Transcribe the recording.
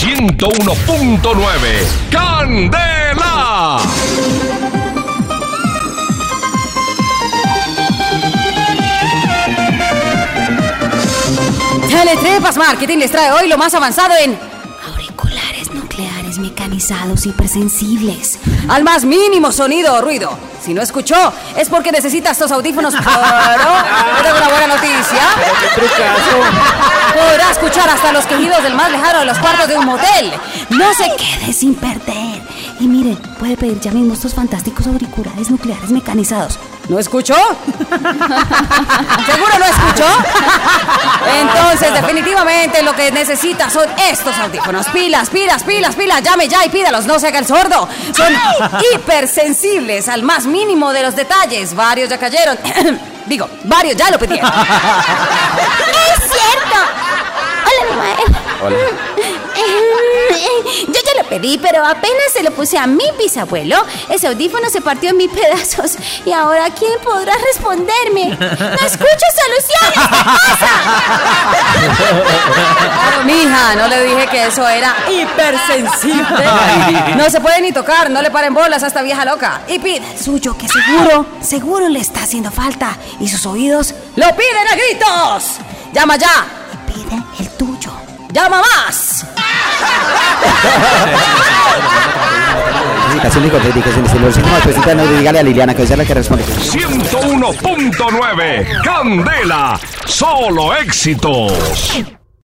101.9. ¡Candela! Teletrepas Marketing les trae hoy lo más avanzado en auriculares nucleares mecanizados hipersensibles. Al más mínimo sonido o ruido. Si no escuchó, es porque necesita estos audífonos. Pero tengo una buena noticia. Podrá escuchar hasta los quejidos del más lejano de los cuartos de un motel. No se quede sin perder. Y miren, puede pedir ya mismo estos fantásticos auriculares nucleares mecanizados. ¿No escuchó? ¿Seguro no escuchó? Entonces, definitivamente lo que necesita son estos audífonos. Pilas, pilas, pilas, pilas. Llame ya y pídalos, no se haga el sordo. Son hipersensibles al más mínimo de los detalles. Varios ya cayeron. Digo, varios ya lo pidieron. Hola. Yo ya lo pedí, pero apenas se lo puse a mi bisabuelo, ese audífono se partió en mil pedazos. Y ahora, ¿quién podrá responderme? ¡No escucho soluciones! ¿Qué pasa? Claro, mija, no le dije que eso era hipersensible. No se puede ni tocar, no le paren bolas a esta vieja loca. Y pide el suyo, que seguro, seguro le está haciendo falta. Y sus oídos lo piden a gritos. Llama ya. Y pide el tuyo. Llama más. Si lo decimos presenta, no dígale a Liliana que es la que responde. 101.9. ¡Candela! ¡Solo éxitos!